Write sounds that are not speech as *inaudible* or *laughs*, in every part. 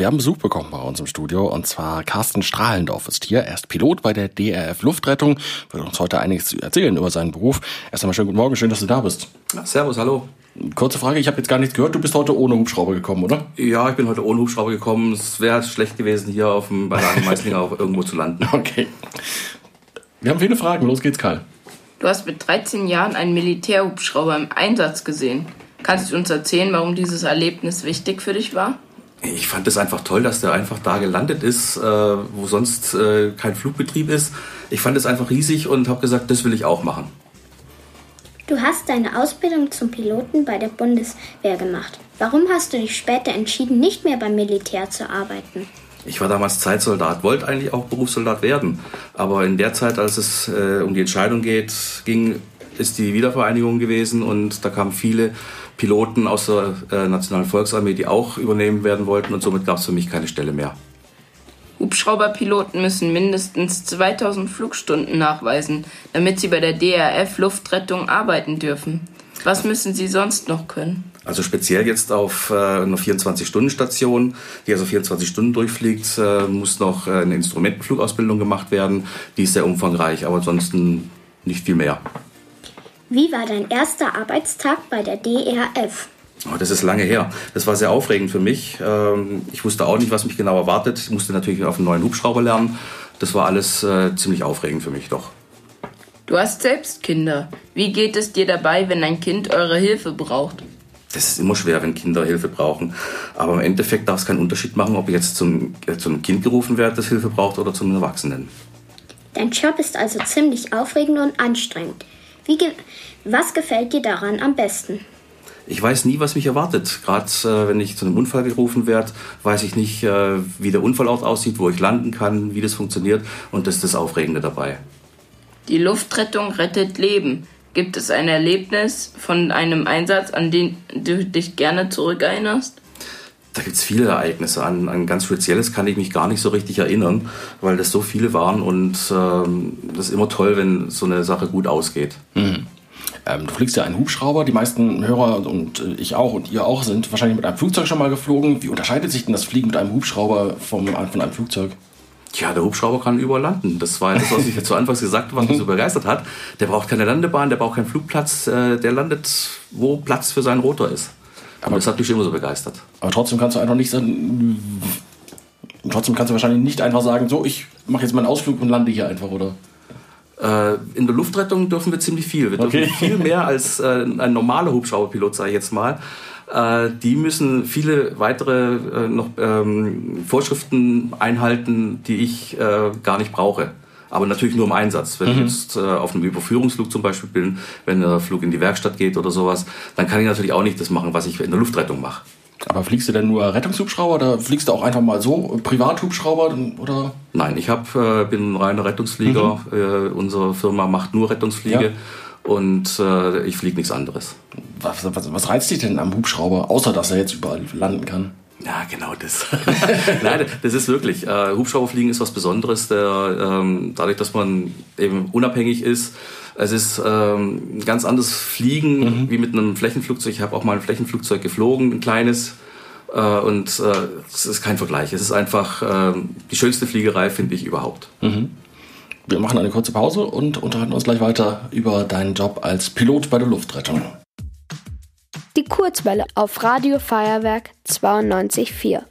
Wir haben Besuch bekommen bei uns im Studio und zwar Carsten Strahlendorf ist hier. Er ist Pilot bei der DRF Luftrettung, wird uns heute einiges erzählen über seinen Beruf. Erst einmal schönen guten Morgen, schön, dass du da bist. Ja, servus, hallo. Kurze Frage, ich habe jetzt gar nichts gehört. Du bist heute ohne Hubschrauber gekommen, oder? Ja, ich bin heute ohne Hubschrauber gekommen. Es wäre schlecht gewesen, hier auf dem Meißlinger *laughs* auch irgendwo zu landen. Okay. Wir haben viele Fragen. Los geht's, Karl. Du hast mit 13 Jahren einen Militärhubschrauber im Einsatz gesehen. Kannst du uns erzählen, warum dieses Erlebnis wichtig für dich war? Ich fand es einfach toll, dass der einfach da gelandet ist, äh, wo sonst äh, kein Flugbetrieb ist. Ich fand es einfach riesig und habe gesagt, das will ich auch machen. Du hast deine Ausbildung zum Piloten bei der Bundeswehr gemacht. Warum hast du dich später entschieden, nicht mehr beim Militär zu arbeiten? Ich war damals Zeitsoldat, wollte eigentlich auch Berufssoldat werden. Aber in der Zeit, als es äh, um die Entscheidung geht, ging, ist die Wiedervereinigung gewesen und da kamen viele Piloten aus der äh, Nationalen Volksarmee, die auch übernehmen werden wollten und somit gab es für mich keine Stelle mehr. Hubschrauberpiloten müssen mindestens 2000 Flugstunden nachweisen, damit sie bei der DRF Luftrettung arbeiten dürfen. Was müssen sie sonst noch können? Also speziell jetzt auf äh, einer 24-Stunden-Station, die also 24 Stunden durchfliegt, äh, muss noch äh, eine Instrumentenflugausbildung gemacht werden. Die ist sehr umfangreich, aber ansonsten nicht viel mehr. Wie war dein erster Arbeitstag bei der DRF? Oh, das ist lange her. Das war sehr aufregend für mich. Ähm, ich wusste auch nicht, was mich genau erwartet. Ich musste natürlich auf einen neuen Hubschrauber lernen. Das war alles äh, ziemlich aufregend für mich doch. Du hast selbst Kinder. Wie geht es dir dabei, wenn ein Kind eure Hilfe braucht? Das ist immer schwer, wenn Kinder Hilfe brauchen. Aber im Endeffekt darf es keinen Unterschied machen, ob ich jetzt zum, äh, zu einem Kind gerufen werde, das Hilfe braucht, oder zu einem Erwachsenen. Dein Job ist also ziemlich aufregend und anstrengend. Wie ge was gefällt dir daran am besten? Ich weiß nie, was mich erwartet. Gerade äh, wenn ich zu einem Unfall gerufen werde, weiß ich nicht, äh, wie der Unfallort aussieht, wo ich landen kann, wie das funktioniert. Und das ist das Aufregende dabei. Die Luftrettung rettet Leben. Gibt es ein Erlebnis von einem Einsatz, an den du dich gerne zurückerinnerst? Da gibt es viele Ereignisse. An ein ganz spezielles kann ich mich gar nicht so richtig erinnern, weil das so viele waren und ähm, das ist immer toll, wenn so eine Sache gut ausgeht. Mhm. Ähm, du fliegst ja einen Hubschrauber. Die meisten Hörer und ich auch und ihr auch sind wahrscheinlich mit einem Flugzeug schon mal geflogen. Wie unterscheidet sich denn das Fliegen mit einem Hubschrauber vom, von einem Flugzeug? Ja, der Hubschrauber kann überall landen. Das war das, was ich zu Anfangs gesagt habe, was mich so begeistert hat. Der braucht keine Landebahn, der braucht keinen Flugplatz. Äh, der landet, wo Platz für seinen Rotor ist. Aber das hat mich immer so begeistert. Aber trotzdem kannst du einfach nicht sagen. Trotzdem kannst du wahrscheinlich nicht einfach sagen, so, ich mache jetzt meinen Ausflug und lande hier einfach, oder? Äh, in der Luftrettung dürfen wir ziemlich viel. Wir dürfen okay. viel mehr als äh, ein normaler Hubschrauberpilot, sage ich jetzt mal. Äh, die müssen viele weitere äh, noch ähm, Vorschriften einhalten, die ich äh, gar nicht brauche. Aber natürlich nur im Einsatz. Wenn mhm. ich jetzt äh, auf einem Überführungsflug zum Beispiel bin, wenn der Flug in die Werkstatt geht oder sowas, dann kann ich natürlich auch nicht das machen, was ich in der Luftrettung mache. Aber fliegst du denn nur Rettungshubschrauber oder fliegst du auch einfach mal so Privathubschrauber oder? Nein, ich hab, äh, bin ein reiner Rettungsflieger. Mhm. Äh, unsere Firma macht nur Rettungsfliege. Ja und äh, ich fliege nichts anderes. Was, was, was, reizt dich denn am Hubschrauber, außer dass er jetzt überall landen kann? Ja, genau das. *laughs* Nein, das ist wirklich. Äh, Hubschrauberfliegen ist was Besonderes, der, ähm, dadurch, dass man eben unabhängig ist. Es ist ähm, ein ganz anderes Fliegen mhm. wie mit einem Flächenflugzeug. Ich habe auch mal ein Flächenflugzeug geflogen, ein kleines. Äh, und äh, es ist kein Vergleich. Es ist einfach äh, die schönste Fliegerei, finde ich überhaupt. Mhm. Wir machen eine kurze Pause und unterhalten uns gleich weiter über deinen Job als Pilot bei der Luftrettung. Kurzwelle auf Radio Feuerwerk 92.4.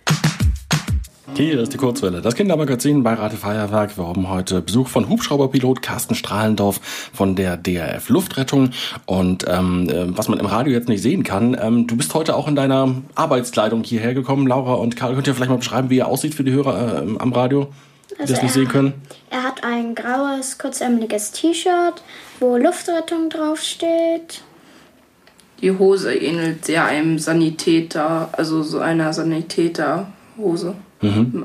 Hier ist die Kurzwelle, das Kindermagazin bei Radio Feuerwerk. Wir haben heute Besuch von Hubschrauberpilot Carsten Strahlendorf von der DRF Luftrettung. Und ähm, äh, was man im Radio jetzt nicht sehen kann, ähm, du bist heute auch in deiner Arbeitskleidung hierher gekommen. Laura und Karl, könnt ihr vielleicht mal beschreiben, wie er aussieht für die Hörer äh, am Radio? die also das nicht sehen können? Er hat ein graues, kurzärmeliges T-Shirt, wo Luftrettung draufsteht. Die Hose ähnelt sehr einem Sanitäter, also so einer Sanitäterhose. Mhm.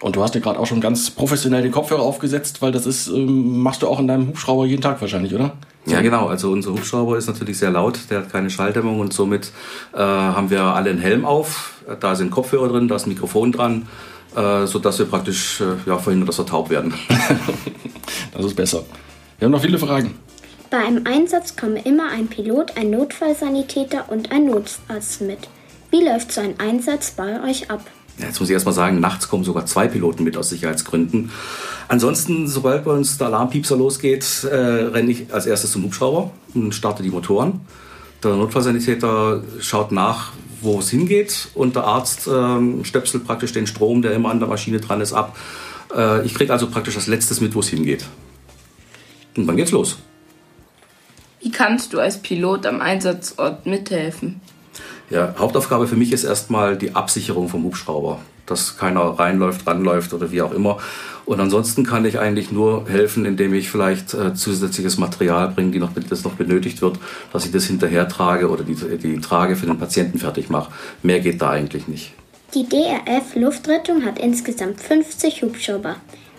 Und du hast dir gerade auch schon ganz professionell den Kopfhörer aufgesetzt, weil das ist, ähm, machst du auch in deinem Hubschrauber jeden Tag wahrscheinlich, oder? Ja, genau. Also unser Hubschrauber ist natürlich sehr laut, der hat keine Schalldämmung und somit äh, haben wir alle einen Helm auf. Da sind Kopfhörer drin, da ist ein Mikrofon dran äh, sodass wir praktisch äh, ja, verhindern, dass wir taub werden. *laughs* das ist besser. Wir haben noch viele Fragen. Bei einem Einsatz kommen immer ein Pilot, ein Notfallsanitäter und ein Notarzt mit. Wie läuft so ein Einsatz bei euch ab? Jetzt muss ich erstmal sagen, nachts kommen sogar zwei Piloten mit aus Sicherheitsgründen. Ansonsten, sobald bei uns der Alarmpiepser losgeht, äh, renne ich als erstes zum Hubschrauber und starte die Motoren. Der Notfallsanitäter schaut nach, wo es hingeht und der Arzt äh, stöpselt praktisch den Strom, der immer an der Maschine dran ist, ab. Äh, ich kriege also praktisch als letztes mit, wo es hingeht. Und dann geht's los. Wie kannst du als Pilot am Einsatzort mithelfen? Ja, Hauptaufgabe für mich ist erstmal die Absicherung vom Hubschrauber, dass keiner reinläuft, ranläuft oder wie auch immer. Und ansonsten kann ich eigentlich nur helfen, indem ich vielleicht äh, zusätzliches Material bringe, die noch, das noch benötigt wird, dass ich das hinterher trage oder die, die Trage für den Patienten fertig mache. Mehr geht da eigentlich nicht. Die DRF Luftrettung hat insgesamt 50 Hubschrauber.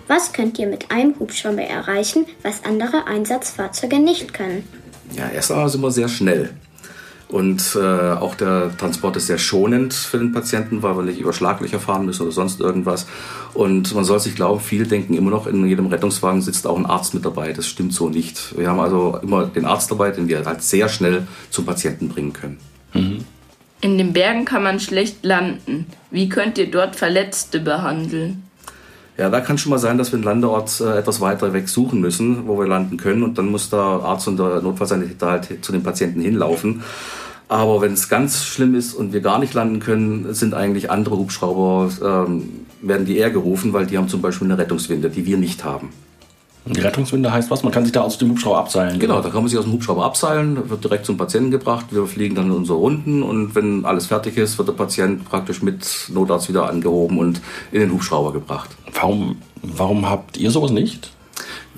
Was könnt ihr mit einem Hubschrauber erreichen, was andere Einsatzfahrzeuge nicht können? Ja, erst einmal sind wir sehr schnell. Und äh, auch der Transport ist sehr schonend für den Patienten, weil wir nicht über Schlaglöcher fahren müssen oder sonst irgendwas. Und man soll sich glauben, viele denken immer noch, in jedem Rettungswagen sitzt auch ein Arzt mit dabei. Das stimmt so nicht. Wir haben also immer den Arzt dabei, den wir halt sehr schnell zum Patienten bringen können. Mhm. In den Bergen kann man schlecht landen. Wie könnt ihr dort Verletzte behandeln? Ja, da kann schon mal sein, dass wir einen Landeort äh, etwas weiter weg suchen müssen, wo wir landen können. Und dann muss der Arzt und der Notfallsanitäter halt zu den Patienten hinlaufen. Aber wenn es ganz schlimm ist und wir gar nicht landen können, sind eigentlich andere Hubschrauber, ähm, werden die eher gerufen, weil die haben zum Beispiel eine Rettungswinde, die wir nicht haben. Die Rettungswinde heißt was? Man kann sich da aus dem Hubschrauber abseilen. Genau, da kann man sich aus dem Hubschrauber abseilen, wird direkt zum Patienten gebracht. Wir fliegen dann in unsere Runden und wenn alles fertig ist, wird der Patient praktisch mit Notarzt wieder angehoben und in den Hubschrauber gebracht. Warum, warum habt ihr sowas nicht?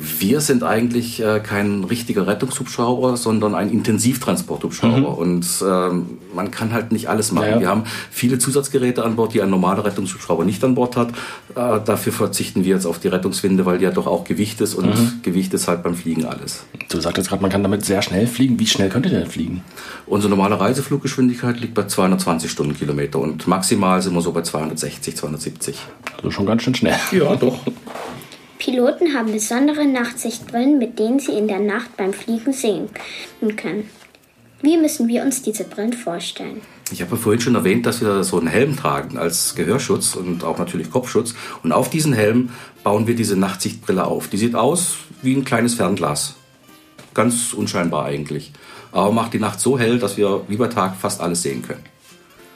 Wir sind eigentlich äh, kein richtiger Rettungshubschrauber, sondern ein Intensivtransporthubschrauber. Mhm. Und ähm, man kann halt nicht alles machen. Ja. Wir haben viele Zusatzgeräte an Bord, die ein normaler Rettungshubschrauber nicht an Bord hat. Äh, dafür verzichten wir jetzt auf die Rettungswinde, weil die ja doch auch Gewicht ist und mhm. Gewicht ist halt beim Fliegen alles. Du sagtest gerade, man kann damit sehr schnell fliegen. Wie schnell könnt ihr denn fliegen? Unsere normale Reisefluggeschwindigkeit liegt bei 220 Stundenkilometer und maximal sind wir so bei 260, 270. Also schon ganz schön schnell. Ja, doch. Piloten haben besondere Nachtsichtbrillen, mit denen sie in der Nacht beim Fliegen sehen können. Wie müssen wir uns diese Brillen vorstellen? Ich habe ja vorhin schon erwähnt, dass wir so einen Helm tragen als Gehörschutz und auch natürlich Kopfschutz. Und auf diesen Helm bauen wir diese Nachtsichtbrille auf. Die sieht aus wie ein kleines Fernglas. Ganz unscheinbar eigentlich. Aber macht die Nacht so hell, dass wir wie bei Tag fast alles sehen können.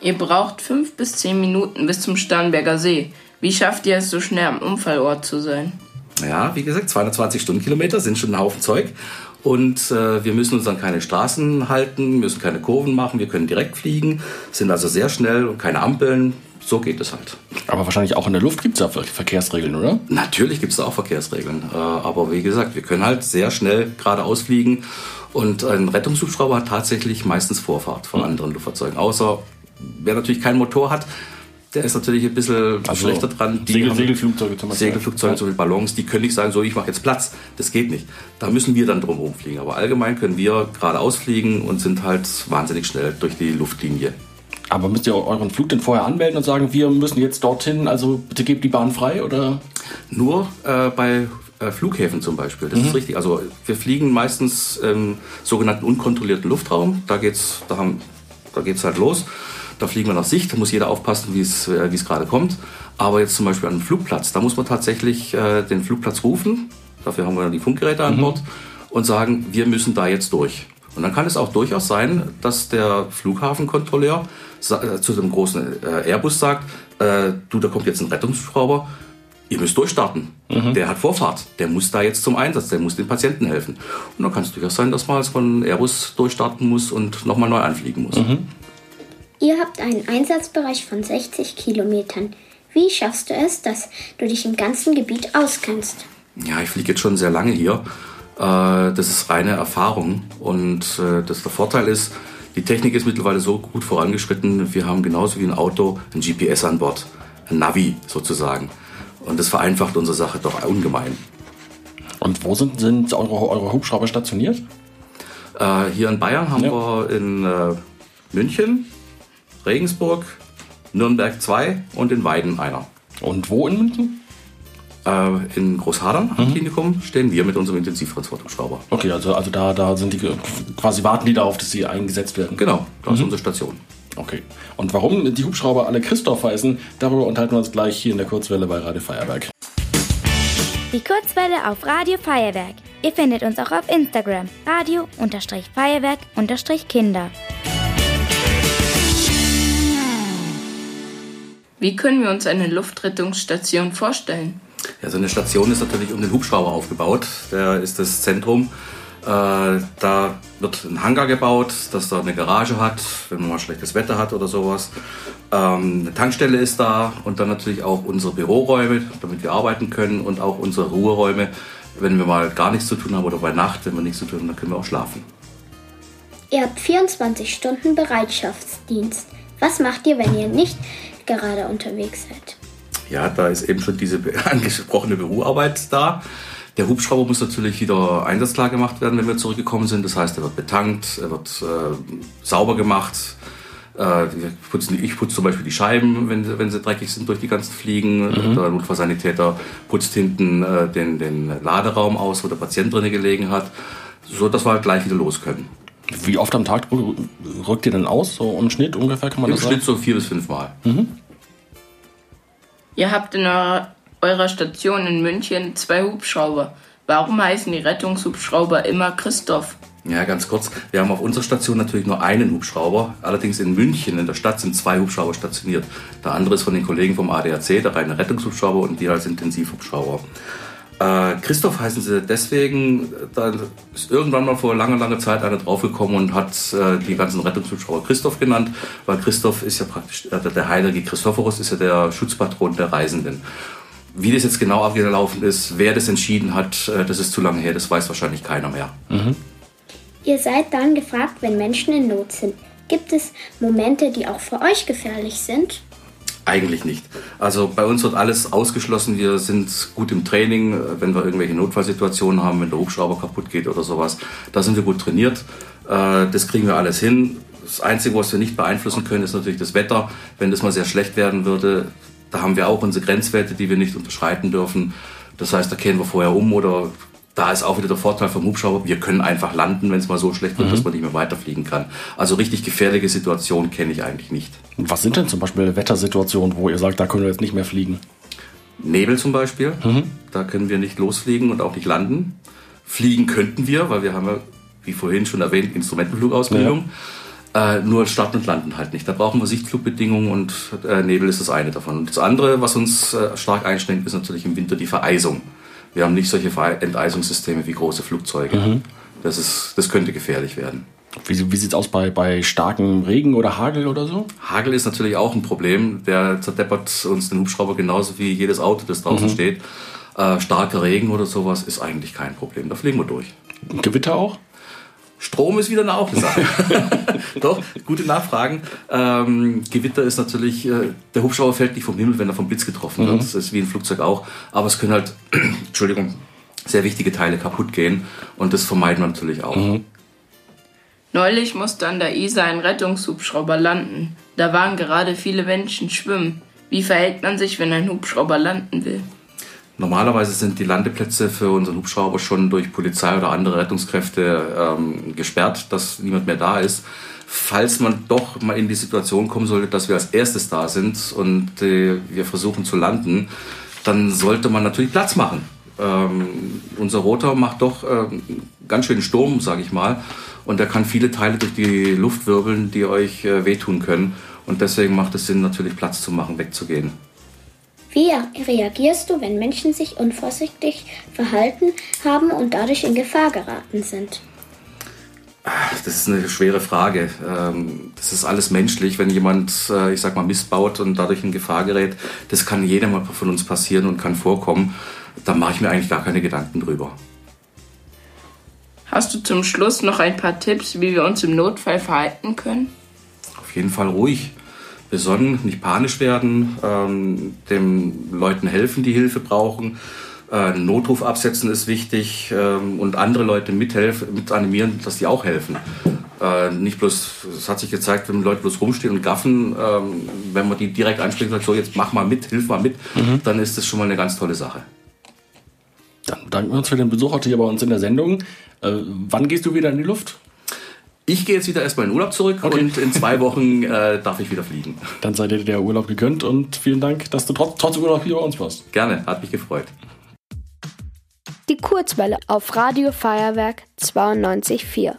Ihr braucht fünf bis zehn Minuten bis zum Starnberger See. Wie schafft ihr es, so schnell am Unfallort zu sein? Ja, wie gesagt, 220 Stundenkilometer sind schon ein Haufen Zeug. Und äh, wir müssen uns an keine Straßen halten, müssen keine Kurven machen, wir können direkt fliegen, sind also sehr schnell und keine Ampeln. So geht es halt. Aber wahrscheinlich auch in der Luft gibt es ja Verkehrsregeln, oder? Natürlich gibt es da auch Verkehrsregeln. Äh, aber wie gesagt, wir können halt sehr schnell geradeaus fliegen. Und ein Rettungshubschrauber hat tatsächlich meistens Vorfahrt von mhm. anderen Luftfahrzeugen. Außer wer natürlich keinen Motor hat, der ist natürlich ein bisschen also schlechter dran. Die Segel, Segelflugzeuge zum Beispiel. Segelflugzeuge, so wie Ballons, die können nicht sagen, so ich mache jetzt Platz. Das geht nicht. Da müssen wir dann drum fliegen. Aber allgemein können wir geradeaus fliegen und sind halt wahnsinnig schnell durch die Luftlinie. Aber müsst ihr euren Flug denn vorher anmelden und sagen, wir müssen jetzt dorthin, also bitte gebt die Bahn frei oder? Nur äh, bei äh, Flughäfen zum Beispiel. Das mhm. ist richtig. Also wir fliegen meistens im sogenannten unkontrollierten Luftraum. Da geht's, da haben, da geht's halt los. Da fliegen wir nach Sicht, da muss jeder aufpassen, wie es äh, gerade kommt. Aber jetzt zum Beispiel an einem Flugplatz, da muss man tatsächlich äh, den Flugplatz rufen. Dafür haben wir dann die Funkgeräte an mhm. Bord und sagen, wir müssen da jetzt durch. Und dann kann es auch durchaus sein, dass der Flughafenkontrolleur äh, zu dem großen äh, Airbus sagt, äh, du, da kommt jetzt ein Rettungsschrauber, ihr müsst durchstarten. Mhm. Der hat Vorfahrt, der muss da jetzt zum Einsatz, der muss den Patienten helfen. Und dann kann es durchaus sein, dass man als von Airbus durchstarten muss und nochmal neu anfliegen muss. Mhm. Ihr habt einen Einsatzbereich von 60 Kilometern. Wie schaffst du es, dass du dich im ganzen Gebiet auskennst? Ja, ich fliege jetzt schon sehr lange hier. Äh, das ist reine Erfahrung. Und äh, das der Vorteil ist, die Technik ist mittlerweile so gut vorangeschritten. Wir haben genauso wie ein Auto ein GPS an Bord. Ein Navi sozusagen. Und das vereinfacht unsere Sache doch ungemein. Und wo sind, sind eure, eure Hubschrauber stationiert? Äh, hier in Bayern haben ja. wir in äh, München, Regensburg, Nürnberg 2 und in Weiden einer. Und wo in München? Äh, in Großhadern am mhm. Klinikum stehen wir mit unserem Intensivtransporthubschrauber. Okay, also, also da, da sind die quasi warten die darauf, dass sie eingesetzt werden. Genau, da mhm. ist unsere Station. Okay. Und warum die Hubschrauber alle Christoph heißen, darüber unterhalten wir uns gleich hier in der Kurzwelle bei Radio Feuerwerk. Die Kurzwelle auf Radio Feuerwerk. Ihr findet uns auch auf Instagram. Radio-Feuerwerk-Kinder. Wie können wir uns eine Luftrettungsstation vorstellen? Ja, so eine Station ist natürlich um den Hubschrauber aufgebaut. Der ist das Zentrum. Äh, da wird ein Hangar gebaut, dass da eine Garage hat, wenn man mal schlechtes Wetter hat oder sowas. Ähm, eine Tankstelle ist da und dann natürlich auch unsere Büroräume, damit wir arbeiten können und auch unsere Ruheräume. Wenn wir mal gar nichts zu tun haben oder bei Nacht, wenn wir nichts zu tun haben, dann können wir auch schlafen. Ihr habt 24 Stunden Bereitschaftsdienst. Was macht ihr, wenn ihr nicht gerade unterwegs seid? Ja, da ist eben schon diese *laughs* angesprochene Büroarbeit da. Der Hubschrauber muss natürlich wieder einsatzklar gemacht werden, wenn wir zurückgekommen sind. Das heißt, er wird betankt, er wird äh, sauber gemacht. Äh, putzen, ich putze zum Beispiel die Scheiben, wenn sie, wenn sie dreckig sind durch die ganzen Fliegen. Mhm. Der Notfallsanitäter putzt hinten äh, den, den Laderaum aus, wo der Patient drin gelegen hat, so dass wir halt gleich wieder los können. Wie oft am Tag rückt ihr denn aus? So im Schnitt ungefähr kann man Im das Schnitt sagen? so vier bis fünf Mal. Mhm. Ihr habt in eurer, eurer Station in München zwei Hubschrauber. Warum heißen die Rettungshubschrauber immer Christoph? Ja, ganz kurz. Wir haben auf unserer Station natürlich nur einen Hubschrauber. Allerdings in München, in der Stadt, sind zwei Hubschrauber stationiert. Der andere ist von den Kollegen vom ADAC, der reine Rettungshubschrauber und die als Intensivhubschrauber. Äh, Christoph heißen sie deswegen, da ist irgendwann mal vor langer, langer Zeit einer draufgekommen und hat äh, die ganzen Rettungshubschrauber Christoph genannt, weil Christoph ist ja praktisch, äh, der heilige Christophorus ist ja der Schutzpatron der Reisenden. Wie das jetzt genau abgelaufen ist, wer das entschieden hat, äh, das ist zu lange her, das weiß wahrscheinlich keiner mehr. Ihr seid dann gefragt, wenn Menschen in Not sind. Gibt es Momente, die auch für euch gefährlich sind? Eigentlich nicht. Also bei uns wird alles ausgeschlossen. Wir sind gut im Training, äh, wenn wir irgendwelche Notfallsituationen haben, wenn der Hubschrauber kaputt geht oder sowas. Da sind wir gut trainiert. Äh, Das kriegen wir alles hin. Das Einzige, was wir nicht beeinflussen können, ist natürlich das Wetter. Wenn das mal sehr schlecht werden würde, da haben wir auch unsere Grenzwerte, die wir nicht unterschreiten dürfen. Das heißt, da kehren wir vorher um oder da ist auch wieder der Vorteil vom Hubschrauber, wir können einfach landen, wenn es mal so schlecht wird, dass man nicht mehr weiterfliegen kann. Also richtig gefährliche Situationen kenne ich eigentlich nicht. Was sind denn zum Beispiel Wettersituationen, wo ihr sagt, da können wir jetzt nicht mehr fliegen? Nebel zum Beispiel, da können wir nicht losfliegen und auch nicht landen. Fliegen könnten wir, weil wir haben ja, wie vorhin schon erwähnt, Instrumentenflugausbildung. Äh, nur starten und landen halt nicht. Da brauchen wir Sichtflugbedingungen und äh, Nebel ist das eine davon. Und das andere, was uns äh, stark einschränkt, ist natürlich im Winter die Vereisung. Wir haben nicht solche Enteisungssysteme wie große Flugzeuge. Das, ist, das könnte gefährlich werden. Wie, wie sieht es aus bei, bei starkem Regen oder Hagel oder so? Hagel ist natürlich auch ein Problem. Der zerdeppert uns den Hubschrauber genauso wie jedes Auto, das draußen steht. Äh, starker Regen oder sowas ist eigentlich kein Problem. Da fliegen wir durch. Gewitter auch? Strom ist wieder eine auch eine Sache. Doch, gute Nachfragen. Ähm, Gewitter ist natürlich, äh, der Hubschrauber fällt nicht vom Himmel, wenn er vom Blitz getroffen wird. Das ist wie ein Flugzeug auch. Aber es können halt, *clears throat* Entschuldigung, sehr wichtige Teile kaputt gehen. Und das vermeiden wir natürlich auch. Neulich musste an der Isar ein Rettungshubschrauber landen. Da waren gerade viele Menschen schwimmen. Wie verhält man sich, wenn ein Hubschrauber landen will? Normalerweise sind die Landeplätze für unseren Hubschrauber schon durch Polizei oder andere Rettungskräfte ähm, gesperrt, dass niemand mehr da ist. Falls man doch mal in die Situation kommen sollte, dass wir als erstes da sind und äh, wir versuchen zu landen, dann sollte man natürlich Platz machen. Ähm, unser Rotor macht doch ähm, ganz schön Sturm, sage ich mal, und er kann viele Teile durch die Luft wirbeln, die euch äh, wehtun können. Und deswegen macht es Sinn, natürlich Platz zu machen, wegzugehen. Wie reagierst du, wenn Menschen sich unvorsichtig verhalten haben und dadurch in Gefahr geraten sind? Das ist eine schwere Frage. Ähm, Das ist alles menschlich, wenn jemand, äh, ich sag mal, missbaut und dadurch in Gefahr gerät. Das kann jedem mal von uns passieren und kann vorkommen. Da mache ich mir eigentlich gar keine Gedanken drüber. Hast du zum Schluss noch ein paar Tipps, wie wir uns im Notfall verhalten können? Auf jeden Fall ruhig, besonnen, nicht panisch werden, ähm, den Leuten helfen, die Hilfe brauchen. Äh, Notruf absetzen ist wichtig ähm, und andere Leute mithelfen, mit animieren, dass die auch helfen. Äh, nicht bloß, es hat sich gezeigt, wenn Leute bloß rumstehen und gaffen, ähm, wenn man die direkt anspricht und sagt, so jetzt mach mal mit, hilf mal mit, dann ist das schon mal eine ganz tolle Sache. Dann bedanken wir uns für den Besuch heute hier bei uns in der Sendung. Äh, wann gehst du wieder in die Luft? Ich gehe jetzt wieder erstmal in Urlaub zurück okay. und in zwei Wochen äh, darf ich wieder fliegen. Dann seid ihr der Urlaub gegönnt und vielen Dank, dass du trotz, trotz Urlaub hier bei uns warst. Gerne, hat mich gefreut. Die Kurzwelle auf Radio Feuerwerk 92.4.